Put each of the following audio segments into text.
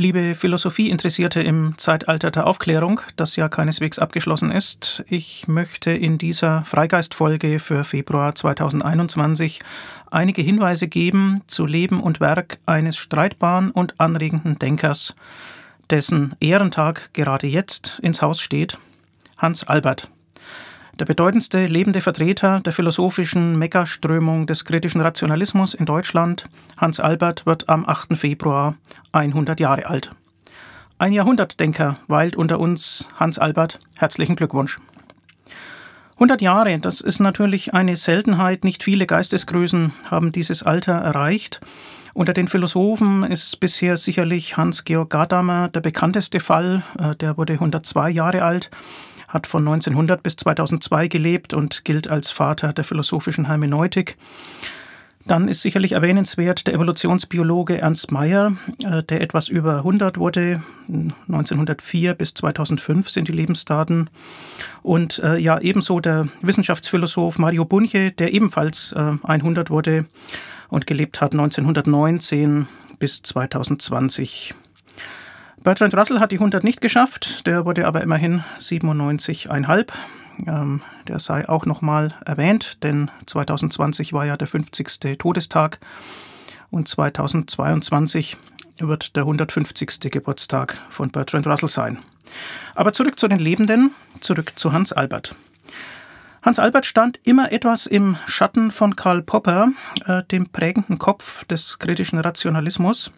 Liebe Philosophieinteressierte im Zeitalter der Aufklärung, das ja keineswegs abgeschlossen ist, ich möchte in dieser Freigeistfolge für Februar 2021 einige Hinweise geben zu Leben und Werk eines streitbaren und anregenden Denkers, dessen Ehrentag gerade jetzt ins Haus steht, Hans Albert. Der bedeutendste lebende Vertreter der philosophischen Megaströmung des kritischen Rationalismus in Deutschland, Hans Albert, wird am 8. Februar 100 Jahre alt. Ein Jahrhundertdenker weilt unter uns, Hans Albert. Herzlichen Glückwunsch. 100 Jahre, das ist natürlich eine Seltenheit. Nicht viele Geistesgrößen haben dieses Alter erreicht. Unter den Philosophen ist bisher sicherlich Hans-Georg Gadamer der bekannteste Fall. Äh, der wurde 102 Jahre alt hat von 1900 bis 2002 gelebt und gilt als Vater der philosophischen Hermeneutik. Dann ist sicherlich erwähnenswert der Evolutionsbiologe Ernst Mayr, äh, der etwas über 100 wurde. 1904 bis 2005 sind die Lebensdaten. Und äh, ja, ebenso der Wissenschaftsphilosoph Mario Bunche, der ebenfalls äh, 100 wurde und gelebt hat 1919 bis 2020. Bertrand Russell hat die 100 nicht geschafft, der wurde aber immerhin 97,5. Ähm, der sei auch nochmal erwähnt, denn 2020 war ja der 50. Todestag und 2022 wird der 150. Geburtstag von Bertrand Russell sein. Aber zurück zu den Lebenden, zurück zu Hans Albert. Hans Albert stand immer etwas im Schatten von Karl Popper, äh, dem prägenden Kopf des kritischen Rationalismus.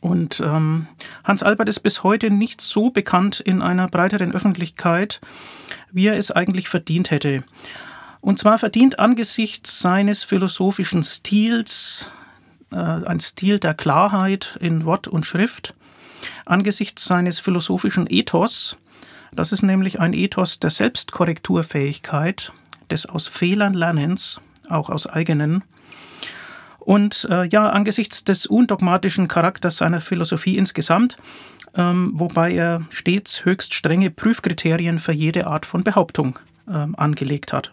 Und ähm, Hans Albert ist bis heute nicht so bekannt in einer breiteren Öffentlichkeit, wie er es eigentlich verdient hätte. Und zwar verdient angesichts seines philosophischen Stils, äh, ein Stil der Klarheit in Wort und Schrift, angesichts seines philosophischen Ethos, das ist nämlich ein Ethos der Selbstkorrekturfähigkeit, des aus Fehlern Lernens, auch aus eigenen, und äh, ja, angesichts des undogmatischen Charakters seiner Philosophie insgesamt, ähm, wobei er stets höchst strenge Prüfkriterien für jede Art von Behauptung ähm, angelegt hat.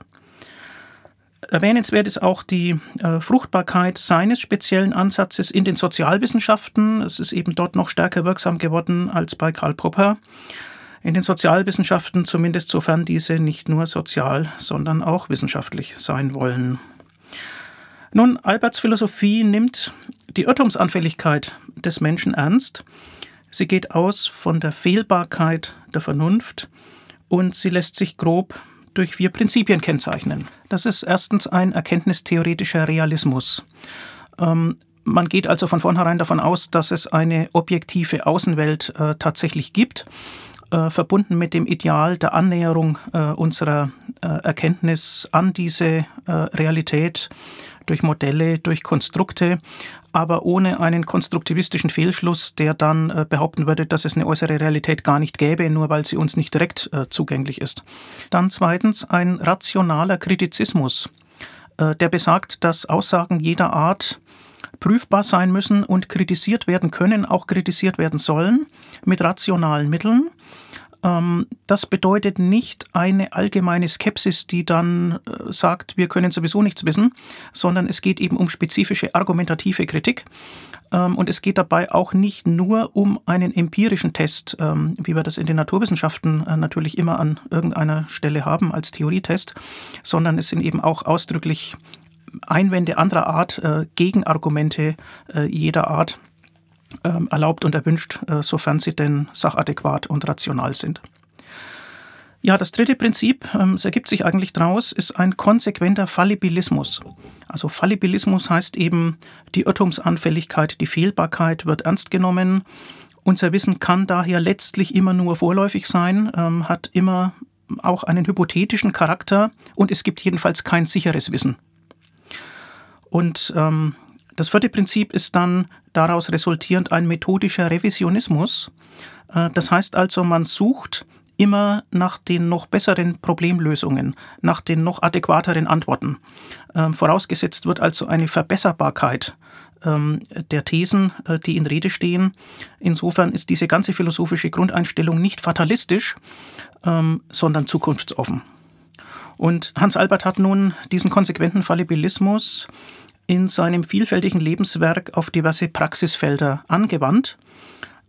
Erwähnenswert ist auch die äh, Fruchtbarkeit seines speziellen Ansatzes in den Sozialwissenschaften. Es ist eben dort noch stärker wirksam geworden als bei Karl Popper. In den Sozialwissenschaften zumindest sofern diese nicht nur sozial, sondern auch wissenschaftlich sein wollen. Nun, Alberts Philosophie nimmt die Irrtumsanfälligkeit des Menschen ernst. Sie geht aus von der Fehlbarkeit der Vernunft und sie lässt sich grob durch vier Prinzipien kennzeichnen. Das ist erstens ein erkenntnistheoretischer Realismus. Ähm, man geht also von vornherein davon aus, dass es eine objektive Außenwelt äh, tatsächlich gibt, äh, verbunden mit dem Ideal der Annäherung äh, unserer äh, Erkenntnis an diese äh, Realität durch Modelle, durch Konstrukte, aber ohne einen konstruktivistischen Fehlschluss, der dann äh, behaupten würde, dass es eine äußere Realität gar nicht gäbe, nur weil sie uns nicht direkt äh, zugänglich ist. Dann zweitens ein rationaler Kritizismus, äh, der besagt, dass Aussagen jeder Art prüfbar sein müssen und kritisiert werden können, auch kritisiert werden sollen, mit rationalen Mitteln. Ähm, das bedeutet nicht eine allgemeine Skepsis, die dann äh, sagt, wir können sowieso nichts wissen, sondern es geht eben um spezifische argumentative Kritik. Ähm, und es geht dabei auch nicht nur um einen empirischen Test, ähm, wie wir das in den Naturwissenschaften äh, natürlich immer an irgendeiner Stelle haben als Theorietest, sondern es sind eben auch ausdrücklich Einwände anderer Art, äh, Gegenargumente jeder Art erlaubt und erwünscht, äh, sofern sie denn sachadäquat und rational sind. Ja, das dritte Prinzip, ähm, es ergibt sich eigentlich daraus, ist ein konsequenter Fallibilismus. Also Fallibilismus heißt eben, die Irrtumsanfälligkeit, die Fehlbarkeit wird ernst genommen. Unser Wissen kann daher letztlich immer nur vorläufig sein, ähm, hat immer auch einen hypothetischen Charakter und es gibt jedenfalls kein sicheres Wissen. Und ähm, das vierte Prinzip ist dann daraus resultierend ein methodischer Revisionismus. Äh, das heißt also, man sucht immer nach den noch besseren Problemlösungen, nach den noch adäquateren Antworten. Ähm, vorausgesetzt wird also eine Verbesserbarkeit ähm, der Thesen, äh, die in Rede stehen. Insofern ist diese ganze philosophische Grundeinstellung nicht fatalistisch, ähm, sondern zukunftsoffen. Und Hans Albert hat nun diesen konsequenten Fallibilismus in seinem vielfältigen Lebenswerk auf diverse Praxisfelder angewandt.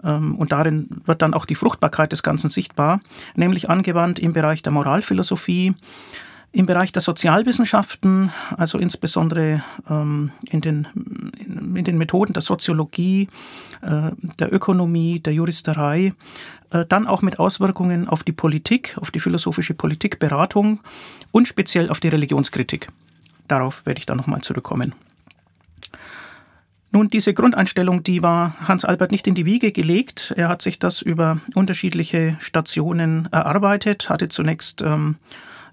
ähm, und darin wird dann auch die Fruchtbarkeit des Ganzen sichtbar, nämlich angewandt im Bereich der Moralphilosophie, im Bereich der Sozialwissenschaften, also insbesondere ähm, in, den, in, den Methoden der Soziologie, äh, der Ökonomie, der Juristerei, äh, dann auch mit Auswirkungen auf die Politik, auf die philosophische Politikberatung und speziell auf die Religionskritik. Darauf werde ich dann nochmal zurückkommen. Nun, diese Grundeinstellung, die war Hans Albert nicht in die Wiege gelegt. Er hat sich das über unterschiedliche Stationen erarbeitet, hatte zunächst ähm,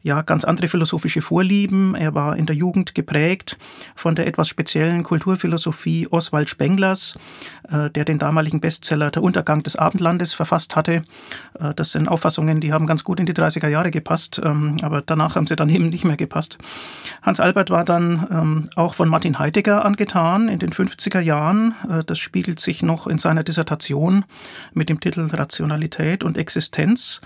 ja ganz andere philosophische Vorlieben. Er war in der Jugend geprägt von der etwas speziellen Kulturphilosophie Oswald Spenglers, äh, der den damaligen Bestseller Der Untergang des Abendlandes verfasst hatte. Äh, das sind Auffassungen, die haben ganz gut in die 30er Jahre gepasst, ähm, aber danach haben sie dann eben nicht mehr gepasst. Hans Albert war dann ähm, auch von Martin Heidegger angetan in den 50er Jahren. Äh, das spiegelt sich noch in seiner Dissertation mit dem Titel Rationalität und Existenz.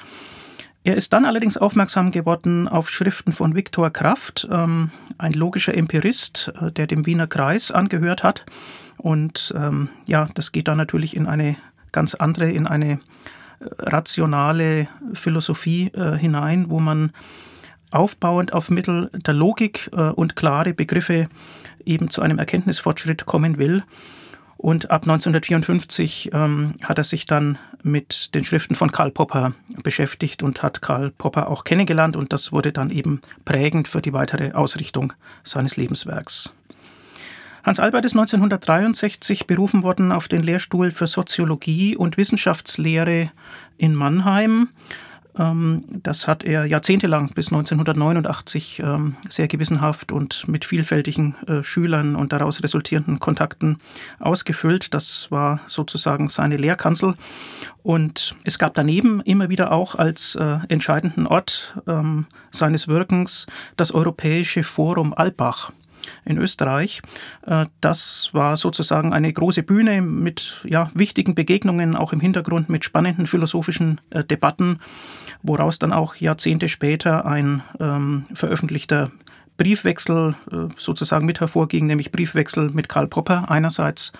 Er ist dann allerdings aufmerksam geworden auf Schriften von Viktor Kraft, ähm, ein logischer Empirist, äh, der dem Wiener Kreis angehört hat. Und ähm, ja, das geht dann natürlich in eine ganz andere, in eine äh, rationale Philosophie äh, hinein, wo man aufbauend auf Mittel der Logik äh, und klare Begriffe eben zu einem Erkenntnisfortschritt kommen will. Und ab 1954 ähm, hat er sich dann mit den Schriften von Karl Popper beschäftigt und hat Karl Popper auch kennengelernt und das wurde dann eben prägend für die weitere Ausrichtung seines Lebenswerks. Hans Albert ist 1963 berufen worden auf den Lehrstuhl für Soziologie und Wissenschaftslehre in Mannheim das hat er jahrzehntelang bis 1989 ähm, sehr gewissenhaft und mit vielfältigen äh, Schülern und daraus resultierenden Kontakten ausgefüllt. Das war sozusagen seine Lehrkanzel. Und es gab daneben immer wieder auch als äh, entscheidenden Ort ähm, seines Wirkens das Europäische Forum Alpbach in Österreich. Äh, das war sozusagen eine große Bühne mit ja, wichtigen Begegnungen, auch im Hintergrund mit spannenden philosophischen Debatten woraus dann auch Jahrzehnte später ein ähm, veröffentlichter Briefwechsel äh, sozusagen mit hervorging, nämlich Briefwechsel mit Karl Popper einerseits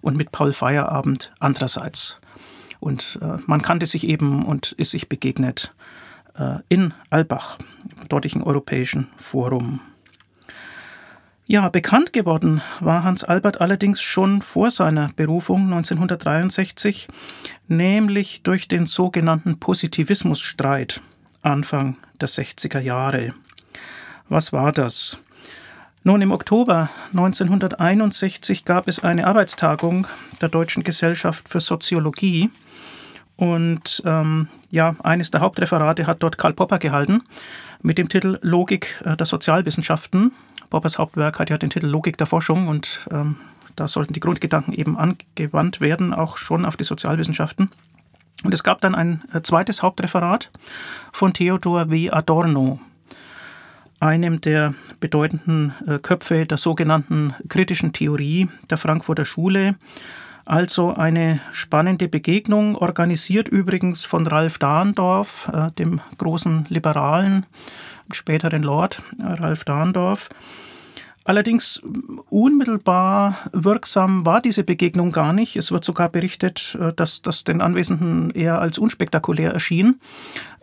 und mit Paul Feierabend andererseits. Und äh, man kannte sich eben und ist sich begegnet äh, in Albach, im dortigen Europäischen Forum. Ja, bekannt geworden war Hans Albert allerdings schon vor seiner Berufung 1963, nämlich durch den sogenannten Positivismusstreit Anfang der 60er Jahre. Was war das? Nun, im Oktober 1961 gab es eine Arbeitstagung der Deutschen Gesellschaft für Soziologie. Und ähm, ja, eines der Hauptreferate hat dort Karl Popper gehalten mit dem Titel Logik äh, der Sozialwissenschaften. Poppers Hauptwerk hat ja den Titel Logik der Forschung und ähm, da sollten die Grundgedanken eben angewandt werden, auch schon auf die Sozialwissenschaften. Und es gab dann ein äh, zweites Hauptreferat von Theodor W. Adorno, einem der bedeutenden äh, Köpfe der sogenannten kritischen Theorie der Frankfurter Schule. Also eine spannende Begegnung, organisiert übrigens von Ralf Dahndorf, äh, dem großen Liberalen, späteren Lord Ralf Dahndorf. Allerdings unmittelbar wirksam war diese Begegnung gar nicht. Es wird sogar berichtet, äh, dass das den Anwesenden eher als unspektakulär erschien.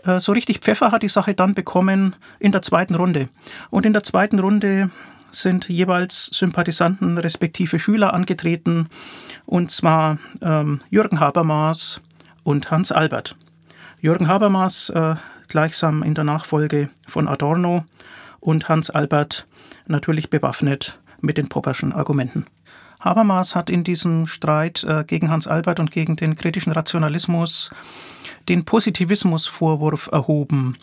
Äh, so richtig Pfeffer hat die Sache dann bekommen in der zweiten Runde. Und in der zweiten Runde sind jeweils Sympathisanten respektive Schüler angetreten, und zwar ähm, Jürgen Habermas und Hans Albert. Jürgen Habermas äh, gleichsam in der Nachfolge von Adorno und Hans Albert natürlich bewaffnet mit den Popperschen Argumenten. Habermas hat in diesem Streit äh, gegen Hans Albert und gegen den kritischen Rationalismus den Positivismusvorwurf erhoben.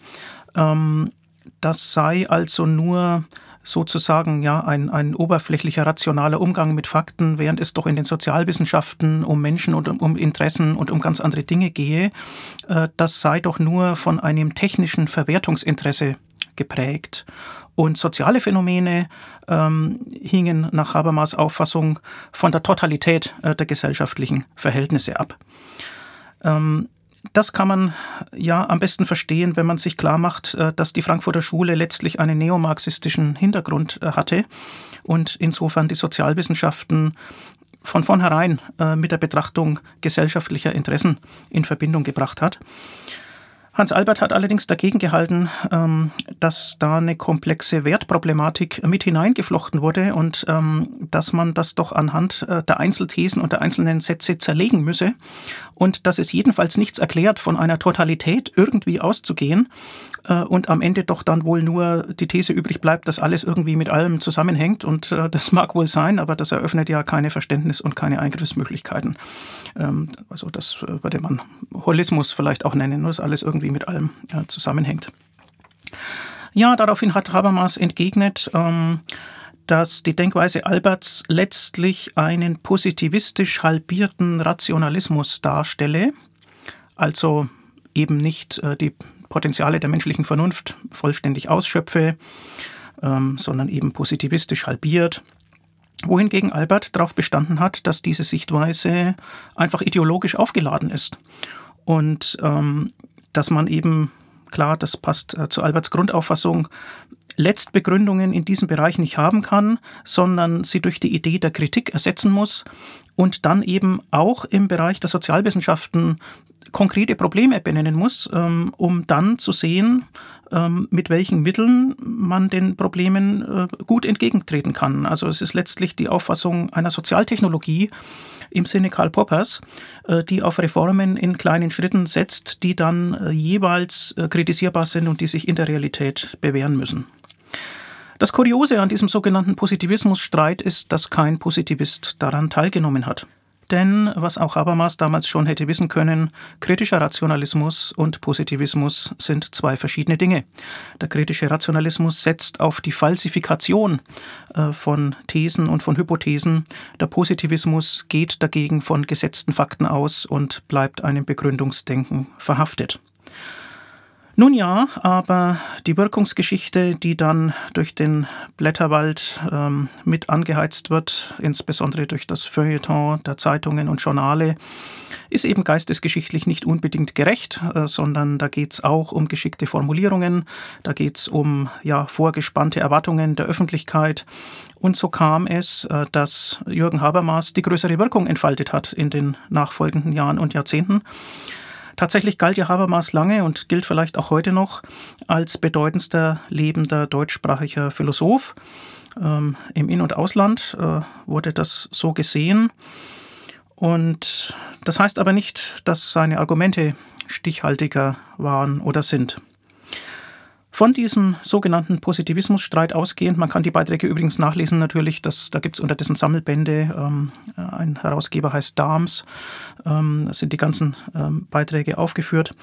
Ähm, das sei also nur sozusagen ja ein, ein oberflächlicher rationaler Umgang mit Fakten, während es doch in den Sozialwissenschaften um Menschen und um, Interessen und um ganz andere Dinge gehe. Äh, das sei doch nur von einem technischen Verwertungsinteresse geprägt. Und soziale Phänomene ähm, hingen nach Habermas Auffassung von der Totalität äh, der gesellschaftlichen Verhältnisse ab. Ähm, das kann man ja am besten verstehen, wenn man sich klar macht, äh, dass die Frankfurter Schule letztlich einen neomarxistischen Hintergrund äh, hatte und insofern die Sozialwissenschaften von vornherein äh, mit der Betrachtung gesellschaftlicher Interessen in Verbindung gebracht hat. Hans Albert hat allerdings dagegen gehalten, ähm, dass da eine komplexe Wertproblematik mit hineingeflochten wurde und ähm, dass man das doch anhand äh, der Einzelthesen und der einzelnen Sätze zerlegen müsse und dass es jedenfalls nichts erklärt, von einer Totalität irgendwie auszugehen äh, und am Ende doch dann wohl nur die These übrig bleibt, dass alles irgendwie mit allem zusammenhängt und äh, das mag wohl sein, aber das eröffnet ja keine Verständnis und keine Eingriffsmöglichkeiten. Ähm, also das würde man Holismus vielleicht auch nennen, dass alles irgendwie mit allem ja, zusammenhängt. Ja, daraufhin hat Habermas entgegnet, ähm, dass die Denkweise Alberts letztlich einen positivistisch halbierten Rationalismus darstelle, also eben nicht äh, die Potenziale der menschlichen Vernunft vollständig ausschöpfe, ähm, sondern eben positivistisch halbiert wohingegen Albert darauf bestanden hat, dass diese Sichtweise einfach ideologisch aufgeladen ist. Und ähm, dass man eben, klar, das passt äh, zu Alberts Grundauffassung, Letztbegründungen in diesem Bereich nicht haben kann, sondern sie durch die Idee der Kritik ersetzen muss und dann eben auch im Bereich der Sozialwissenschaften konkrete Probleme benennen muss, ähm, um dann zu sehen, ähm, mit welchen Mitteln man den Problemen äh, gut entgegentreten kann. Also es ist letztlich die Auffassung einer Sozialtechnologie im Sinne Karl Poppers, äh, die auf Reformen in kleinen Schritten setzt, die dann äh, jeweils kritisierbar sind und die sich in der Realität bewähren müssen. Das Kuriose an diesem sogenannten Positivismusstreit ist, dass kein Positivist daran teilgenommen hat. Denn, was auch Habermas damals schon hätte wissen können, kritischer Rationalismus und Positivismus sind zwei verschiedene Dinge. Der kritische Rationalismus setzt auf die Falsifikation äh, von Thesen und von Hypothesen. Der Positivismus geht dagegen von gesetzten Fakten aus und bleibt einem Begründungsdenken verhaftet. Nun ja, aber die Wirkungsgeschichte, die dann durch den Blätterwald ähm, mit angeheizt wird, insbesondere durch das Feuilleton der Zeitungen und Journale, ist eben geistesgeschichtlich nicht unbedingt gerecht, äh, sondern da geht es auch um geschickte Formulierungen, da geht es um ja, vorgespannte Erwartungen der Öffentlichkeit. Und so kam es, äh, dass Jürgen Habermas die größere Wirkung entfaltet hat in den nachfolgenden Jahren und Jahrzehnten. Tatsächlich galt ja Habermas lange und gilt vielleicht auch heute noch als bedeutendster lebender deutschsprachiger Philosoph. Ähm, Im In- und Ausland äh, wurde das so gesehen. Und das heißt aber nicht, dass seine Argumente stichhaltiger waren oder sind. Von diesem sogenannten Positivismusstreit ausgehend, man kann die Beiträge übrigens nachlesen natürlich, das, da gibt es unterdessen Sammelbände, ähm, ein Herausgeber heißt Dahms, ähm, da sind die ganzen ähm, Beiträge aufgeführt.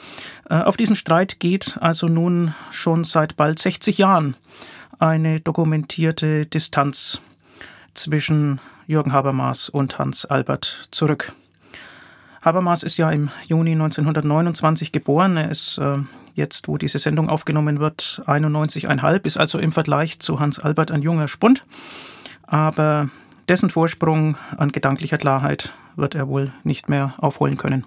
Äh, auf diesen Streit geht also nun schon seit bald 60 Jahren eine dokumentierte Distanz zwischen Jürgen Habermas und Hans Albert zurück. Habermas ist ja im Juni 1929 geboren. Er ist äh, jetzt, wo diese Sendung aufgenommen wird, 91,5, ist also im Vergleich zu Hans Albert ein junger Spund. Aber dessen Vorsprung an gedanklicher Klarheit wird er wohl nicht mehr aufholen können.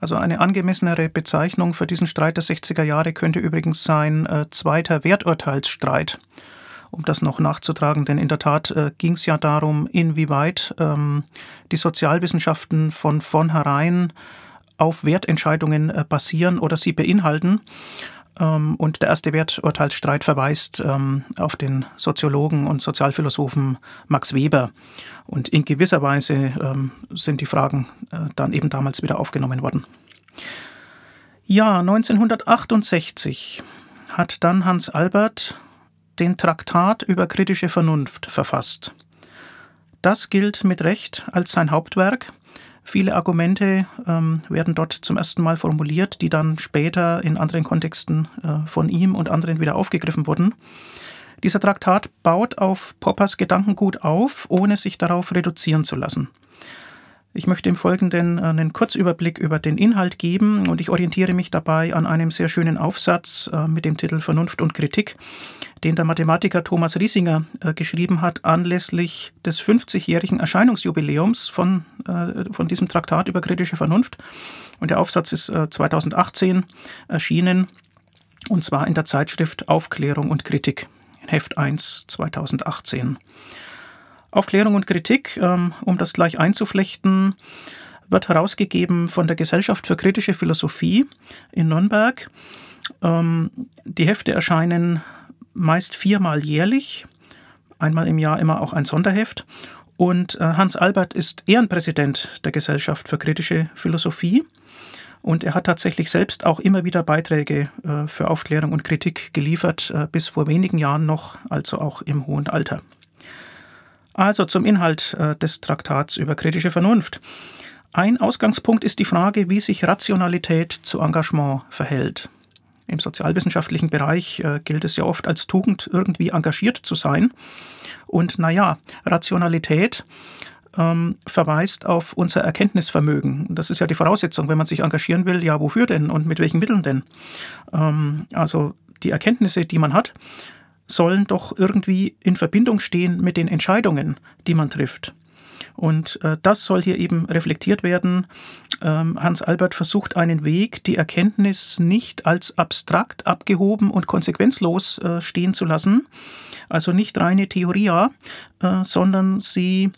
Also eine angemessenere Bezeichnung für diesen Streit der 60er Jahre könnte übrigens sein äh, zweiter Werturteilsstreit um das noch nachzutragen, denn in der Tat äh, ging es ja darum, inwieweit ähm, die Sozialwissenschaften von vornherein auf Wertentscheidungen äh, basieren oder sie beinhalten. Ähm, und der erste Werturteilsstreit verweist ähm, auf den Soziologen und Sozialphilosophen Max Weber. Und in gewisser Weise ähm, sind die Fragen äh, dann eben damals wieder aufgenommen worden. Ja, 1968 hat dann Hans Albert den Traktat über kritische Vernunft verfasst. Das gilt mit Recht als sein Hauptwerk. Viele Argumente ähm, werden dort zum ersten Mal formuliert, die dann später in anderen Kontexten äh, von ihm und anderen wieder aufgegriffen wurden. Dieser Traktat baut auf Poppers Gedankengut auf, ohne sich darauf reduzieren zu lassen. Ich möchte im Folgenden äh, einen Kurzüberblick über den Inhalt geben und ich orientiere mich dabei an einem sehr schönen Aufsatz äh, mit dem Titel Vernunft und Kritik, den der Mathematiker Thomas Riesinger äh, geschrieben hat anlässlich des 50-jährigen Erscheinungsjubiläums von, von diesem Traktat über kritische Vernunft. Und der Aufsatz ist 2018 erschienen und zwar in der Zeitschrift Aufklärung und Kritik, Heft 1 2018. Aufklärung und Kritik, ähm, um das gleich einzuflechten, wird herausgegeben von der Gesellschaft für kritische Philosophie in Nürnberg. Ähm, die Hefte erscheinen meist viermal jährlich, einmal im Jahr immer auch ein Sonderheft. Und äh, Hans Albert ist Ehrenpräsident der Gesellschaft für kritische Philosophie. Und er hat tatsächlich selbst auch immer wieder Beiträge äh, für Aufklärung und Kritik geliefert, äh, bis vor wenigen Jahren noch, also auch im hohen Alter. Also zum Inhalt des Traktats über kritische Vernunft. Ein Ausgangspunkt ist die Frage, wie sich Rationalität zu Engagement verhält. Im sozialwissenschaftlichen Bereich äh, gilt es ja oft als Tugend, irgendwie engagiert zu sein. Und naja, Rationalität ähm, verweist auf unser Erkenntnisvermögen. Das ist ja die Voraussetzung, wenn man sich engagieren will. Ja, wofür denn und mit welchen Mitteln denn? Ähm, also die Erkenntnisse, die man hat, sollen doch irgendwie in Verbindung stehen mit den Entscheidungen, die man trifft. Und äh, das soll hier eben reflektiert werden. Ähm, Hans Albert versucht einen Weg, die Erkenntnis nicht als abstrakt, abgehoben und konsequenzlos äh, stehen zu lassen, also nicht reine Theoria, äh, sondern sie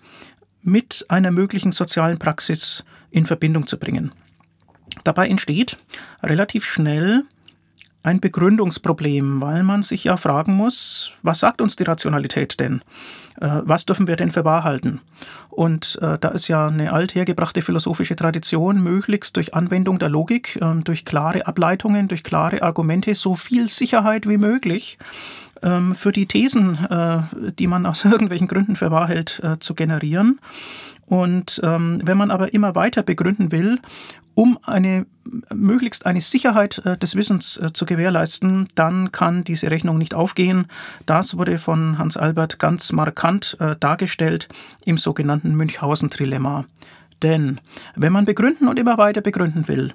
mit einer möglichen sozialen Praxis in Verbindung zu bringen. Dabei entsteht relativ schnell ein Begründungsproblem, weil man sich ja fragen muss, was sagt uns die Rationalität denn? Äh, was dürfen wir denn für wahr halten? Und äh, da ist ja eine althergebrachte philosophische Tradition, möglichst durch Anwendung der Logik, äh, durch klare Ableitungen, durch klare Argumente so viel Sicherheit wie möglich ähm, für die Thesen, äh, die man aus irgendwelchen Gründen für wahr hält, zu generieren. Und ähm, wenn man aber immer weiter begründen will, um eine möglichst eine Sicherheit äh, des Wissens äh, zu gewährleisten, dann kann diese Rechnung nicht aufgehen. Das wurde von Hans Albert ganz markant äh, dargestellt im sogenannten Münchhausen-Trilemma. Denn wenn man begründen und immer weiter begründen will,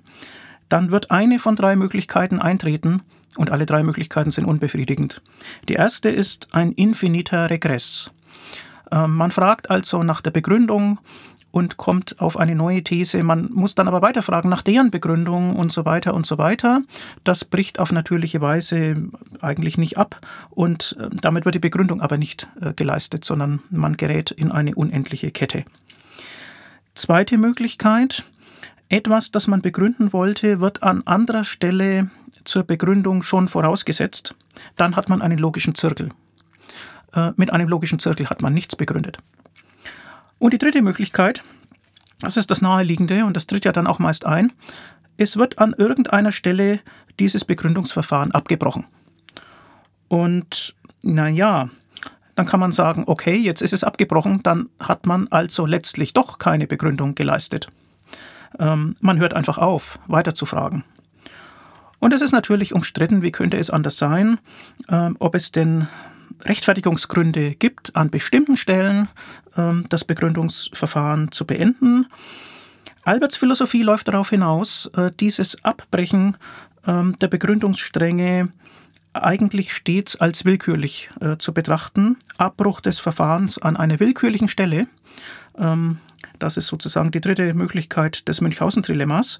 dann wird eine von drei Möglichkeiten eintreten und alle drei Möglichkeiten sind unbefriedigend. Die erste ist ein infiniter Regress. Ähm, man fragt also nach der Begründung und kommt auf eine neue These. Man muss dann aber weiterfragen nach deren Begründung und so weiter und so weiter. Das bricht auf natürliche Weise eigentlich nicht ab und äh, damit wird die Begründung aber nicht äh, geleistet, sondern man gerät in eine unendliche Kette. Zweite Möglichkeit, etwas, das man begründen wollte, wird an anderer Stelle zur Begründung schon vorausgesetzt. Dann hat man einen logischen Zirkel. Äh, mit einem logischen Zirkel hat man nichts begründet. Und die dritte Möglichkeit, das ist das Naheliegende und das tritt ja dann auch meist ein, es wird an irgendeiner Stelle dieses Begründungsverfahren abgebrochen. Und naja, dann kann man sagen, okay, jetzt ist es abgebrochen, dann hat man also letztlich doch keine Begründung geleistet. Ähm, man hört einfach auf, weiter zu fragen. Und es ist natürlich umstritten, wie könnte es anders sein, ähm, ob es denn Rechtfertigungsgründe gibt, an bestimmten Stellen ähm, das Begründungsverfahren zu beenden. Alberts Philosophie läuft darauf hinaus, äh, dieses Abbrechen ähm, der Begründungsstränge eigentlich stets als willkürlich äh, zu betrachten. Abbruch des Verfahrens an einer willkürlichen Stelle, ähm, das ist sozusagen die dritte Möglichkeit des Münchhausen-Trilemmas.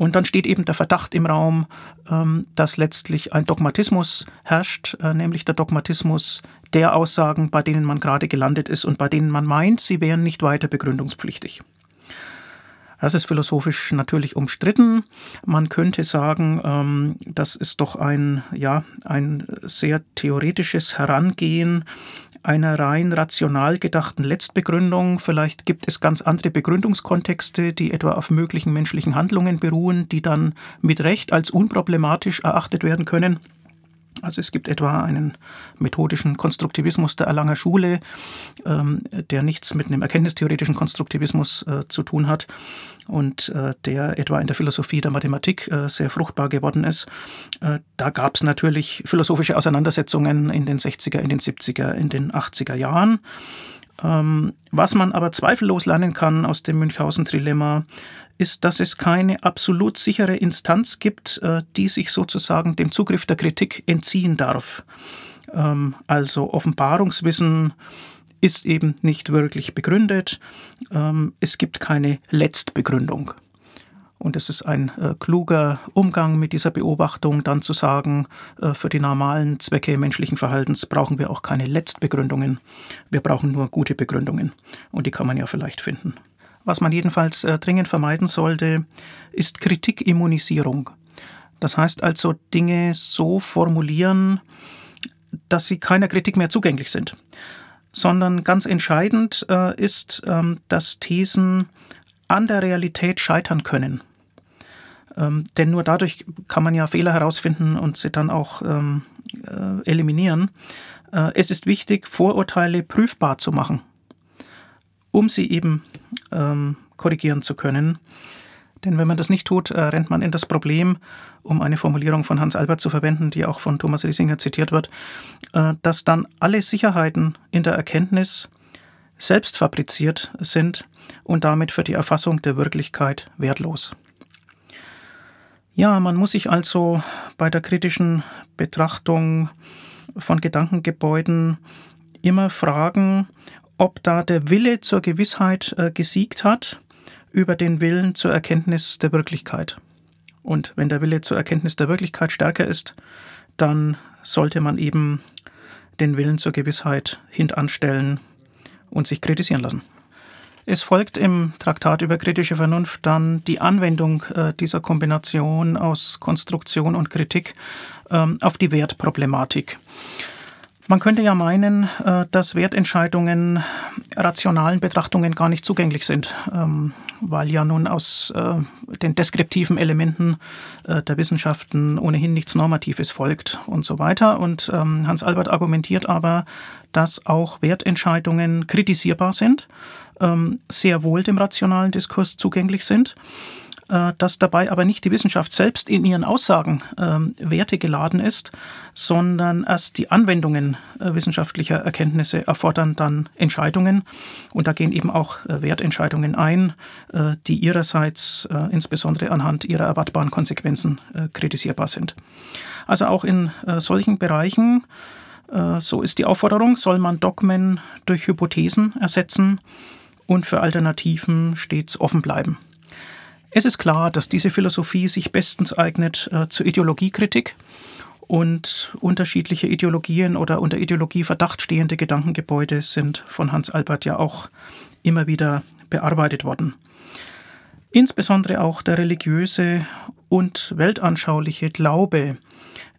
Und dann steht eben der Verdacht im Raum, ähm, dass letztlich ein Dogmatismus herrscht, äh, nämlich der Dogmatismus der Aussagen, bei denen man gerade gelandet ist und bei denen man meint, sie wären nicht weiter begründungspflichtig. Das ist philosophisch natürlich umstritten. Man könnte sagen, ähm, das ist doch ein, ja, ein sehr theoretisches Herangehen einer rein rational gedachten Letztbegründung. Vielleicht gibt es ganz andere Begründungskontexte, die etwa auf möglichen menschlichen Handlungen beruhen, die dann mit Recht als unproblematisch erachtet werden können. Also es gibt etwa einen methodischen Konstruktivismus der Erlanger Schule, ähm, der nichts mit einem erkenntnistheoretischen Konstruktivismus äh, zu tun hat und äh, der etwa in der Philosophie der Mathematik äh, sehr fruchtbar geworden ist. da gab es natürlich philosophische Auseinandersetzungen in den 60er, in den 70er, in den 80er Jahren. Ähm, was man aber zweifellos lernen kann aus dem Münchhausen-Trilemma, ist, dass es keine absolut sichere Instanz gibt, äh, die sich sozusagen dem Zugriff der Kritik entziehen darf. Ähm, also Offenbarungswissen ist eben nicht wirklich begründet. Ähm, es gibt keine Letztbegründung. Und es ist ein äh, kluger Umgang mit dieser Beobachtung, dann zu sagen, äh, für die normalen Zwecke menschlichen Verhaltens brauchen wir auch keine Letztbegründungen. Wir brauchen nur gute Begründungen. Und die kann man ja vielleicht finden. Was man jedenfalls äh, dringend vermeiden sollte, ist Kritikimmunisierung. Das heißt also Dinge so formulieren, dass sie keiner Kritik mehr zugänglich sind. Sondern ganz entscheidend äh, ist, ähm, dass Thesen an der Realität scheitern können. Ähm, denn nur dadurch kann man ja Fehler herausfinden und sie dann auch ähm, äh, eliminieren. Äh, es ist wichtig, Vorurteile prüfbar zu machen, um sie eben ähm, korrigieren zu können. Denn wenn man das nicht tut, äh, rennt man in das Problem, um eine Formulierung von Hans Albert zu verwenden, die auch von Thomas Riesinger zitiert wird, äh, dass dann alle Sicherheiten in der Erkenntnis selbst fabriziert sind und damit für die Erfassung der Wirklichkeit wertlos. Ja, man muss sich also bei der kritischen Betrachtung von Gedankengebäuden immer fragen, ob da der Wille zur Gewissheit äh, gesiegt hat über den Willen zur Erkenntnis der Wirklichkeit. Und wenn der Wille zur Erkenntnis der Wirklichkeit stärker ist, dann sollte man eben den Willen zur Gewissheit hintanstellen und sich kritisieren lassen. Es folgt im Traktat über kritische Vernunft dann die Anwendung äh, dieser Kombination aus Konstruktion und Kritik ähm, auf die Wertproblematik. Man könnte ja meinen, äh, dass Wertentscheidungen rationalen Betrachtungen gar nicht zugänglich sind, ähm, weil ja nun aus äh, den deskriptiven Elementen äh, der Wissenschaften ohnehin nichts Normatives folgt und so weiter. Und ähm, Hans Albert argumentiert aber, dass auch Wertentscheidungen kritisierbar sind, sehr wohl dem rationalen Diskurs zugänglich sind äh, dass dabei aber nicht die Wissenschaft selbst in ihren Aussagen ähm, Werte geladen ist, sondern erst die Anwendungen äh, wissenschaftlicher Erkenntnisse erfordern dann Entscheidungen. Und da gehen eben auch äh, Wertentscheidungen ein, äh, die ihrerseits äh, insbesondere anhand ihrer erwartbaren Konsequenzen äh, kritisierbar sind. Also auch in solchen Bereichen so ist die Aufforderung, soll man Dogmen durch Hypothesen ersetzen und für Alternativen stets offen bleiben. Es ist klar, dass diese Philosophie sich bestens eignet äh, zur Ideologiekritik und unterschiedliche Ideologien oder unter Ideologie Verdacht stehende Gedankengebäude sind von Hans Albert ja auch immer wieder bearbeitet worden. Insbesondere auch der religiöse und weltanschauliche Glaube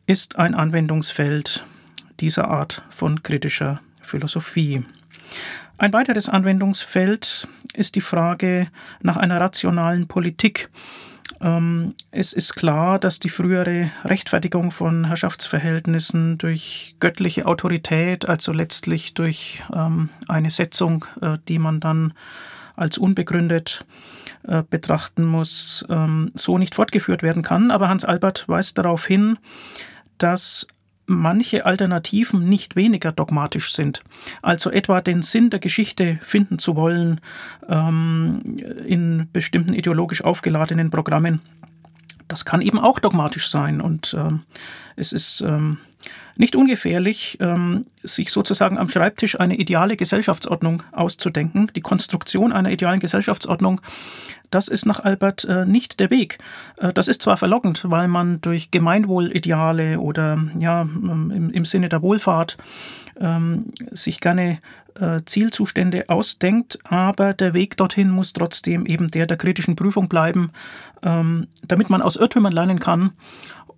ist ein Anwendungsfeld dieser Art von kritischer Philosophie. Ein weiteres Anwendungsfeld ist die Frage nach einer rationalen Politik. Ähm, es ist klar, dass die frühere Rechtfertigung von Herrschaftsverhältnissen durch göttliche Autorität, also letztlich durch ähm, eine Setzung, äh, die man dann als unbegründet äh, betrachten muss, ähm, so nicht fortgeführt werden kann. Aber Hans Albert weist darauf hin, dass manche Alternativen nicht weniger dogmatisch sind. Also etwa den Sinn der Geschichte finden zu wollen ähm, in bestimmten ideologisch aufgeladenen Programmen. Das kann eben auch dogmatisch sein und ähm, es ist ähm, nicht ungefährlich, ähm, sich sozusagen am Schreibtisch eine ideale Gesellschaftsordnung auszudenken, die Konstruktion einer idealen Gesellschaftsordnung, das ist nach Albert äh, nicht der Weg. Äh, das ist zwar verlockend, weil man durch Gemeinwohlideale oder ja ähm, im, im Sinne der Wohlfahrt ähm, sich gerne äh, Zielzustände ausdenkt, aber der Weg dorthin muss trotzdem eben der der kritischen Prüfung bleiben, damit man aus Irrtümern lernen kann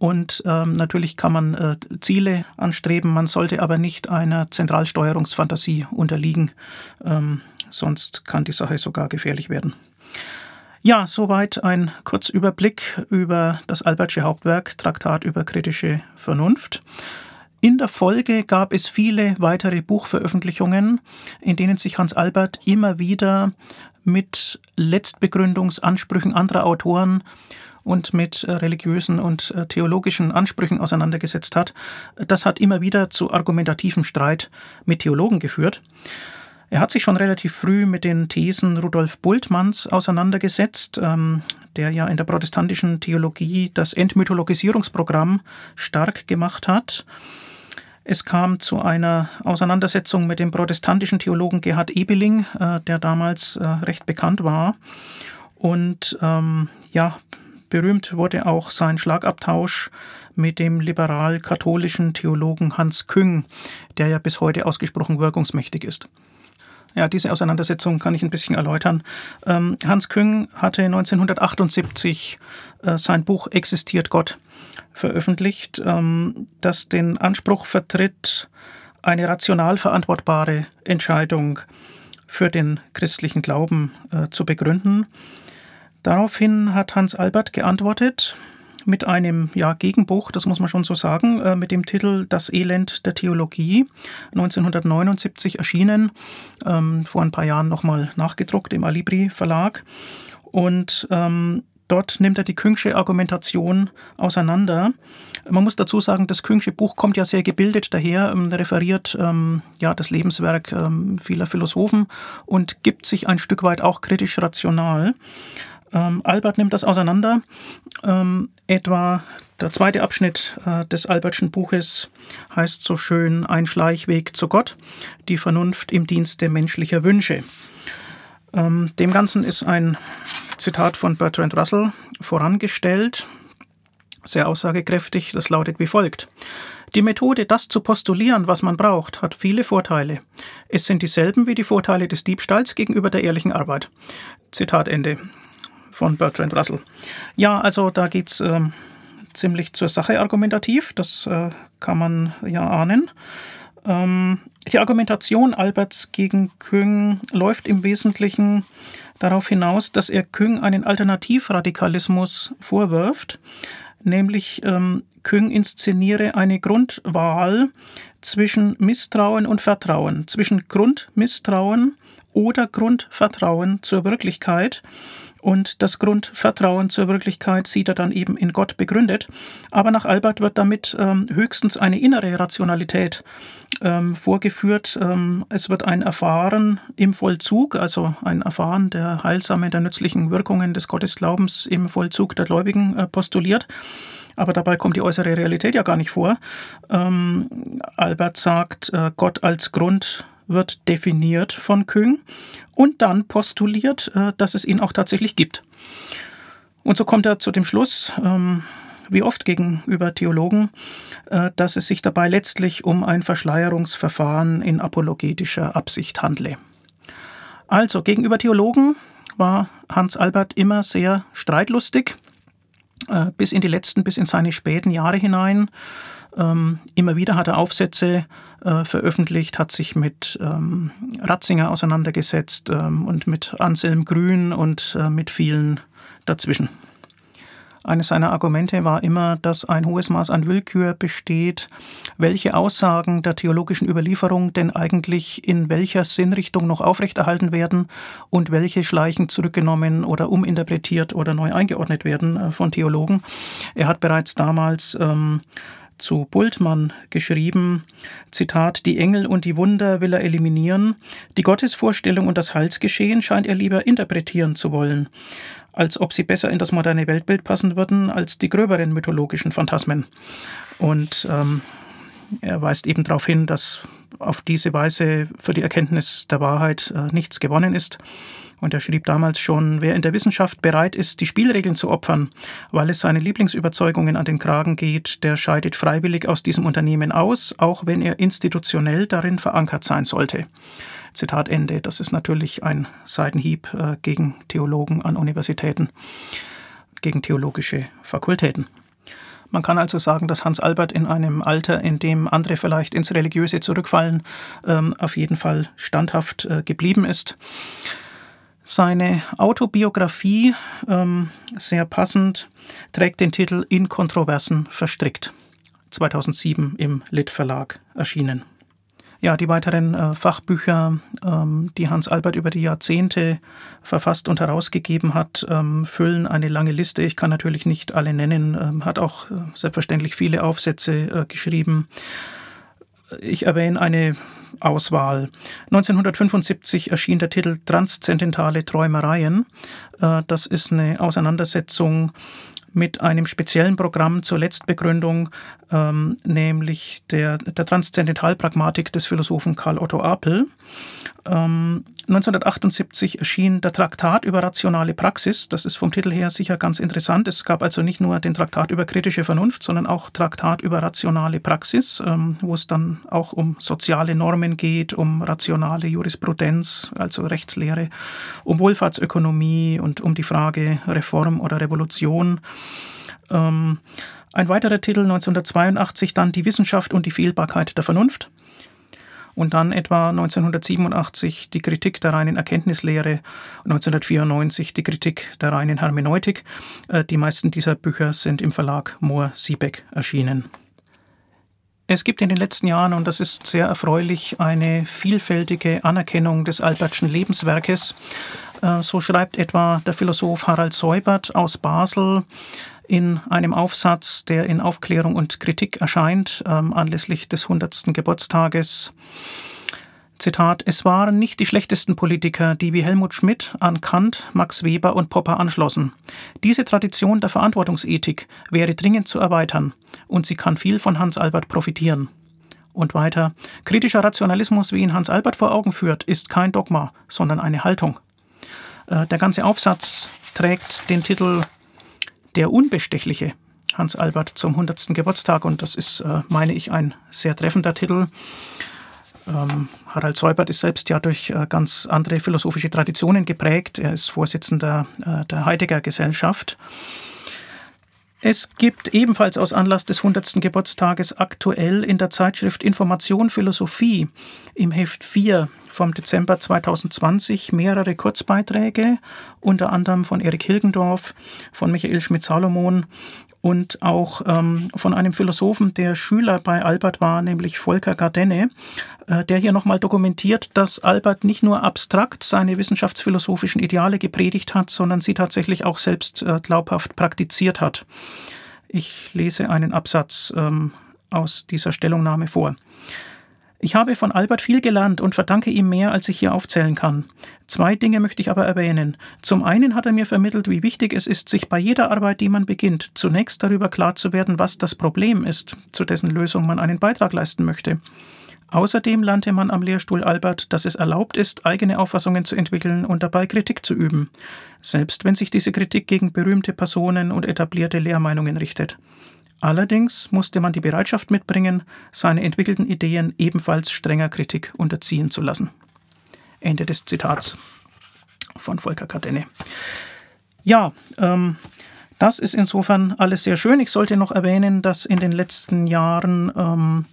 und ähm, natürlich kann man äh, Ziele anstreben, man sollte aber nicht einer Zentralsteuerungsfantasie unterliegen, ähm, sonst kann die Sache sogar gefährlich werden. Ja, soweit ein Kurzüberblick über das Albertsche Hauptwerk Traktat über kritische Vernunft. In der Folge gab es viele weitere Buchveröffentlichungen, in denen sich Hans Albert immer wieder mit Letztbegründungsansprüchen anderer Autoren und mit äh, religiösen und äh, theologischen Ansprüchen auseinandergesetzt hat. Das hat immer wieder zu argumentativem Streit mit Theologen geführt. Er hat sich schon relativ früh mit den Thesen Rudolf Bultmanns auseinandergesetzt, ähm, der ja in der protestantischen Theologie das Entmythologisierungsprogramm stark gemacht hat. Es kam zu einer Auseinandersetzung mit dem protestantischen Theologen Gerhard Ebeling, äh, der damals recht bekannt war. Und ähm, ja, berühmt wurde auch sein Schlagabtausch mit dem liberal-katholischen Theologen Hans Küng, der ja bis heute ausgesprochen wirkungsmächtig ist. Ja, diese Auseinandersetzung kann ich ein bisschen erläutern. Ähm, Hans Küng hatte 1978 äh, sein Buch Existiert Gott veröffentlicht, ähm, das den Anspruch vertritt, eine rational verantwortbare Entscheidung für den christlichen Glauben äh, zu begründen. Daraufhin hat Hans Albert geantwortet mit einem ja, Gegenbuch, das muss man schon so sagen, äh, mit dem Titel Das Elend der Theologie, 1979 erschienen, ähm, vor ein paar Jahren nochmal nachgedruckt im Alibri Verlag. Und ähm, dort nimmt er die Küngsche Argumentation auseinander. Man muss dazu sagen, das Küngsche Buch kommt ja sehr gebildet daher, ähm, referiert ähm, ja das Lebenswerk ähm, vieler Philosophen und gibt sich ein Stück weit auch kritisch rational. Ähm, Albert nimmt das auseinander. Ähm, etwa der zweite Abschnitt äh, des Albertschen Buches heißt so schön Ein Schleichweg zu Gott, die Vernunft im Dienste menschlicher Wünsche. Ähm, dem Ganzen ist ein Zitat von Bertrand Russell vorangestellt, sehr aussagekräftig, das lautet wie folgt. Die Methode, das zu postulieren, was man braucht, hat viele Vorteile. Es sind dieselben wie die Vorteile des Diebstahls gegenüber der ehrlichen Arbeit. Zitat Ende von Bertrand Russell. Ja, also da geht es äh, ziemlich zur Sache argumentativ, das äh, kann man ja ahnen. Ähm, die Argumentation Alberts gegen Küng läuft im Wesentlichen darauf hinaus, dass er Küng einen Alternativradikalismus vorwirft, nämlich ähm, Küng inszeniere eine Grundwahl zwischen Misstrauen und Vertrauen, zwischen Grundmisstrauen oder Grundvertrauen zur Wirklichkeit und das Grundvertrauen zur Wirklichkeit sieht er dann eben in Gott begründet. Aber nach Albert wird damit ähm, höchstens eine innere Rationalität ähm, vorgeführt. Ähm, es wird ein Erfahren im Vollzug, also ein Erfahren der heilsamen, der nützlichen Wirkungen des Gottesglaubens im Vollzug der Gläubigen äh, postuliert. Aber dabei kommt die äußere Realität ja gar nicht vor. Ähm, Albert sagt, äh, Gott als Grund wird definiert von Küng und dann postuliert, äh, dass es ihn auch tatsächlich gibt. Und so kommt er zu dem Schluss, ähm, wie oft gegenüber Theologen, äh, dass es sich dabei letztlich um ein Verschleierungsverfahren in apologetischer Absicht handle. Also gegenüber Theologen war Hans Albert immer sehr streitlustig, äh, bis in die letzten, bis in seine späten Jahre hinein. Ähm, immer wieder hat er Aufsätze äh, veröffentlicht, hat sich mit ähm, Ratzinger auseinandergesetzt ähm, und mit Anselm Grün und äh, mit vielen dazwischen. Eines seiner Argumente war immer, dass ein hohes Maß an Willkür besteht, welche Aussagen der theologischen Überlieferung denn eigentlich in welcher Sinnrichtung noch aufrechterhalten werden und welche schleichend zurückgenommen oder uminterpretiert oder neu eingeordnet werden äh, von Theologen. Er hat bereits damals ähm, zu Bultmann geschrieben, Zitat, die Engel und die Wunder will er eliminieren, die Gottesvorstellung und das Heilsgeschehen scheint er lieber interpretieren zu wollen, als ob sie besser in das moderne Weltbild passen würden als die gröberen mythologischen Phantasmen. Und ähm, er weist eben darauf hin, dass auf diese Weise für die Erkenntnis der Wahrheit äh, nichts gewonnen ist und er schrieb damals schon, wer in der Wissenschaft bereit ist, die Spielregeln zu opfern, weil es seine Lieblingsüberzeugungen an den Kragen geht, der scheidet freiwillig aus diesem Unternehmen aus, auch wenn er institutionell darin verankert sein sollte. Zitat Ende. Das ist natürlich ein Seitenhieb äh, gegen Theologen an Universitäten, gegen theologische Fakultäten. Man kann also sagen, dass Hans Albert in einem Alter, in dem andere vielleicht ins Religiöse zurückfallen, ähm, auf jeden Fall standhaft äh, geblieben ist. Seine Autobiografie, ähm, sehr passend, trägt den Titel In Kontroversen verstrickt. 2007 im Lit Verlag erschienen. Ja, die weiteren äh, Fachbücher, ähm, die Hans Albert über die Jahrzehnte verfasst und herausgegeben hat, ähm, füllen eine lange Liste. Ich kann natürlich nicht alle nennen, ähm, hat auch äh, selbstverständlich viele Aufsätze äh, geschrieben. Ich erwähne eine Auswahl. 1975 erschien der Titel Transzendentale Träumereien. Äh, das ist eine Auseinandersetzung mit einem speziellen Programm zur Letztbegründung, ähm, nämlich der, der Transzendentalpragmatik des Philosophen Karl Otto Apel. 1978 ähm, erschien der Traktat über rationale Praxis. Das ist vom Titel her sicher ganz interessant. Es gab also nicht nur den Traktat über kritische Vernunft, sondern auch Traktat über rationale Praxis, ähm, wo es dann auch um soziale Normen geht, um rationale Jurisprudenz, also Rechtslehre, um Wohlfahrtsökonomie und um die Frage Reform oder Revolution. Ähm, ein weiterer Titel 1982 dann Die Wissenschaft und die Fehlbarkeit der Vernunft und dann etwa 1987 die Kritik der reinen Erkenntnislehre, 1994 die Kritik der reinen Hermeneutik. Äh, die meisten dieser Bücher sind im Verlag Mohr-Siebeck erschienen. Es gibt in den letzten Jahren, und das ist sehr erfreulich, eine vielfältige Anerkennung des Albertschen Lebenswerkes. Äh, so schreibt etwa der Philosoph Harald Seubert aus Basel in einem Aufsatz, der in Aufklärung und Kritik erscheint, ähm, anlässlich des 100. Geburtstages. Zitat, es waren nicht die schlechtesten Politiker, die wie Helmut Schmidt an Kant, Max Weber und Popper anschlossen. Diese Tradition der Verantwortungsethik wäre dringend zu erweitern und sie kann viel von Hans Albert profitieren. Und weiter, kritischer Rationalismus, wie ihn Hans Albert vor Augen führt, ist kein Dogma, sondern eine Haltung. Äh, der ganze Aufsatz trägt den Titel der Unbestechliche Hans Albert zum 100. Geburtstag und das ist, äh, meine ich, ein sehr treffender Titel. Ähm, Harald Seubert ist selbst ja durch äh, ganz andere philosophische Traditionen geprägt. Er ist Vorsitzender äh, der Heidegger Gesellschaft es gibt ebenfalls aus Anlass des 100. Geburtstages aktuell in der Zeitschrift Information Philosophie im Heft 4 vom Dezember 2020 mehrere Kurzbeiträge, unter anderem von Erik Hilgendorf, von Michael Schmidt-Salomon und auch ähm, von einem Philosophen, der Schüler bei Albert war, nämlich Volker Gardenne, äh, der hier nochmal dokumentiert, dass Albert nicht nur abstrakt seine wissenschaftsphilosophischen Ideale gepredigt hat, sondern sie tatsächlich auch selbst äh, glaubhaft praktiziert hat. Ich lese einen Absatz ähm, aus dieser Stellungnahme vor. Ich habe von Albert viel gelernt und verdanke ihm mehr, als ich hier aufzählen kann. Zwei Dinge möchte ich aber erwähnen. Zum einen hat er mir vermittelt, wie wichtig es ist, sich bei jeder Arbeit, die man beginnt, zunächst darüber klar zu werden, was das Problem ist, zu dessen Lösung man einen Beitrag leisten möchte. Außerdem lernte man am Lehrstuhl Albert, dass es erlaubt ist, eigene Auffassungen zu entwickeln und dabei Kritik zu üben, selbst wenn sich diese Kritik gegen berühmte Personen und etablierte Lehrmeinungen richtet. Allerdings musste man die Bereitschaft mitbringen, seine entwickelten Ideen ebenfalls strenger Kritik unterziehen zu lassen. Ende des Zitats von Volker Kadenne. Ja, ähm, das ist insofern alles sehr schön. Ich sollte noch erwähnen, dass in den letzten Jahren ähm,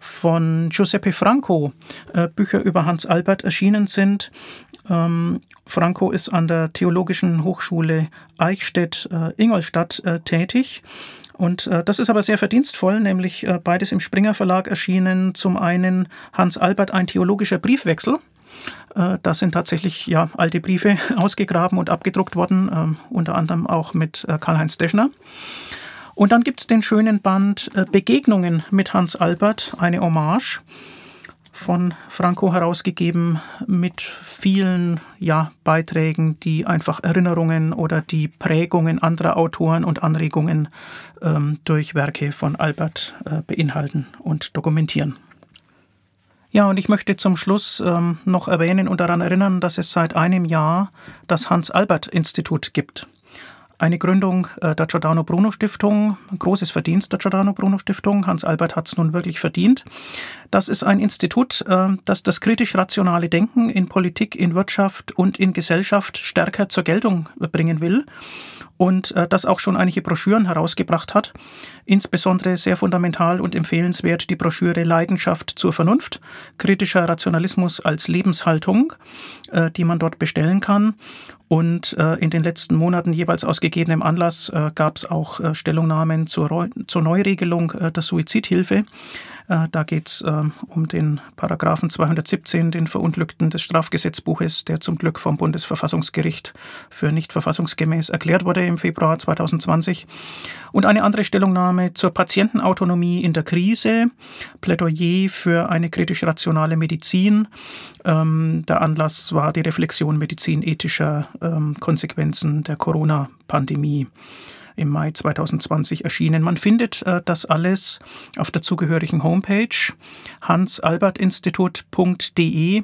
von Giuseppe Franco äh, Bücher über Hans Albert erschienen sind. Ähm, Franco ist an der Theologischen Hochschule Eichstätt-Ingolstadt äh, äh, tätig und äh, das ist aber sehr verdienstvoll, nämlich äh, beides im Springer Verlag erschienen. Zum einen Hans Albert ein theologischer Briefwechsel. Äh, da sind tatsächlich ja alte Briefe ausgegraben und abgedruckt worden, äh, unter anderem auch mit äh, Karl-Heinz Deschner. Und dann gibt es den schönen Band äh, Begegnungen mit Hans Albert, eine Hommage von Franco herausgegeben mit vielen ja, Beiträgen, die einfach Erinnerungen oder die Prägungen anderer Autoren und Anregungen ähm, durch Werke von Albert äh, beinhalten und dokumentieren. Ja, und ich möchte zum Schluss ähm, noch erwähnen und daran erinnern, dass es seit einem Jahr das Hans-Albert-Institut gibt eine Gründung äh, der Giordano Bruno Stiftung, großes Verdienst der Giordano Bruno Stiftung. Hans Albert hat es nun wirklich verdient. Das ist ein Institut, äh, das das kritisch-rationale Denken in Politik, in Wirtschaft und in Gesellschaft stärker zur Geltung bringen will und äh, das auch schon einige Broschüren herausgebracht hat. Insbesondere sehr fundamental und empfehlenswert die Broschüre Leidenschaft zur Vernunft, kritischer Rationalismus als Lebenshaltung, äh, die man dort bestellen kann. Und äh, in den letzten Monaten jeweils aus gegebenem Anlass äh, gab es auch äh, Stellungnahmen zur, zur Neuregelung äh, der Suizidhilfe. Äh, da geht es ähm, um den Paragraphen 217, den Verunglückten des Strafgesetzbuches, der zum Glück vom Bundesverfassungsgericht für nicht verfassungsgemäß erklärt wurde im Februar 2020. Und eine andere Stellungnahme zur Patientenautonomie in der Krise, Plädoyer für eine kritisch-rationale Medizin. Ähm, der Anlass war die Reflexion medizinethischer ähm, Konsequenzen der Corona-Pandemie. im Mai 2020 erschienen. Man findet äh, das alles auf der zugehörigen Homepage hansalbertinstitut.de. Äh,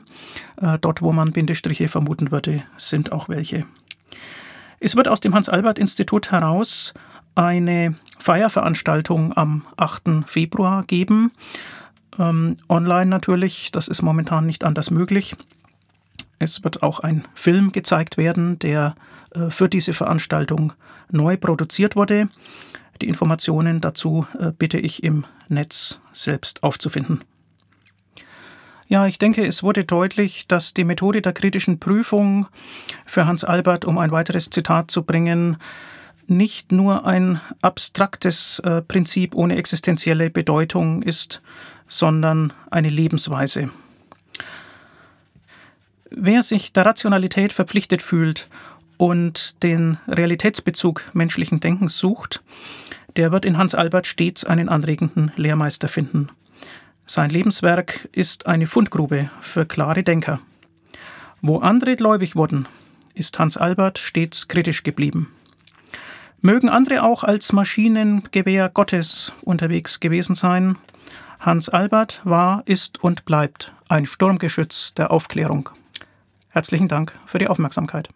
dort, wo man Bindestriche vermuten würde, sind auch welche. Es wird aus dem Hans-Albert-Institut heraus eine Feierveranstaltung am 8. Februar geben. Ähm, online natürlich, das ist momentan nicht anders möglich. Es wird auch ein Film gezeigt werden, der äh, für diese Veranstaltung neu produziert wurde. Die Informationen dazu äh, bitte ich im Netz selbst aufzufinden. Ja, ich denke, es wurde deutlich, dass die Methode der kritischen Prüfung für Hans Albert, um ein weiteres Zitat zu bringen, nicht nur ein abstraktes äh, Prinzip ohne existenzielle Bedeutung ist, sondern eine Lebensweise. Wer sich der Rationalität verpflichtet fühlt und den Realitätsbezug menschlichen Denkens sucht, der wird in Hans Albert stets einen anregenden Lehrmeister finden. Sein Lebenswerk ist eine Fundgrube für klare Denker. Wo andere gläubig wurden, ist Hans Albert stets kritisch geblieben. Mögen andere auch als Maschinengewehr Gottes unterwegs gewesen sein. Hans Albert war, ist und bleibt ein Sturmgeschütz der Aufklärung. Herzlichen Dank für die Aufmerksamkeit.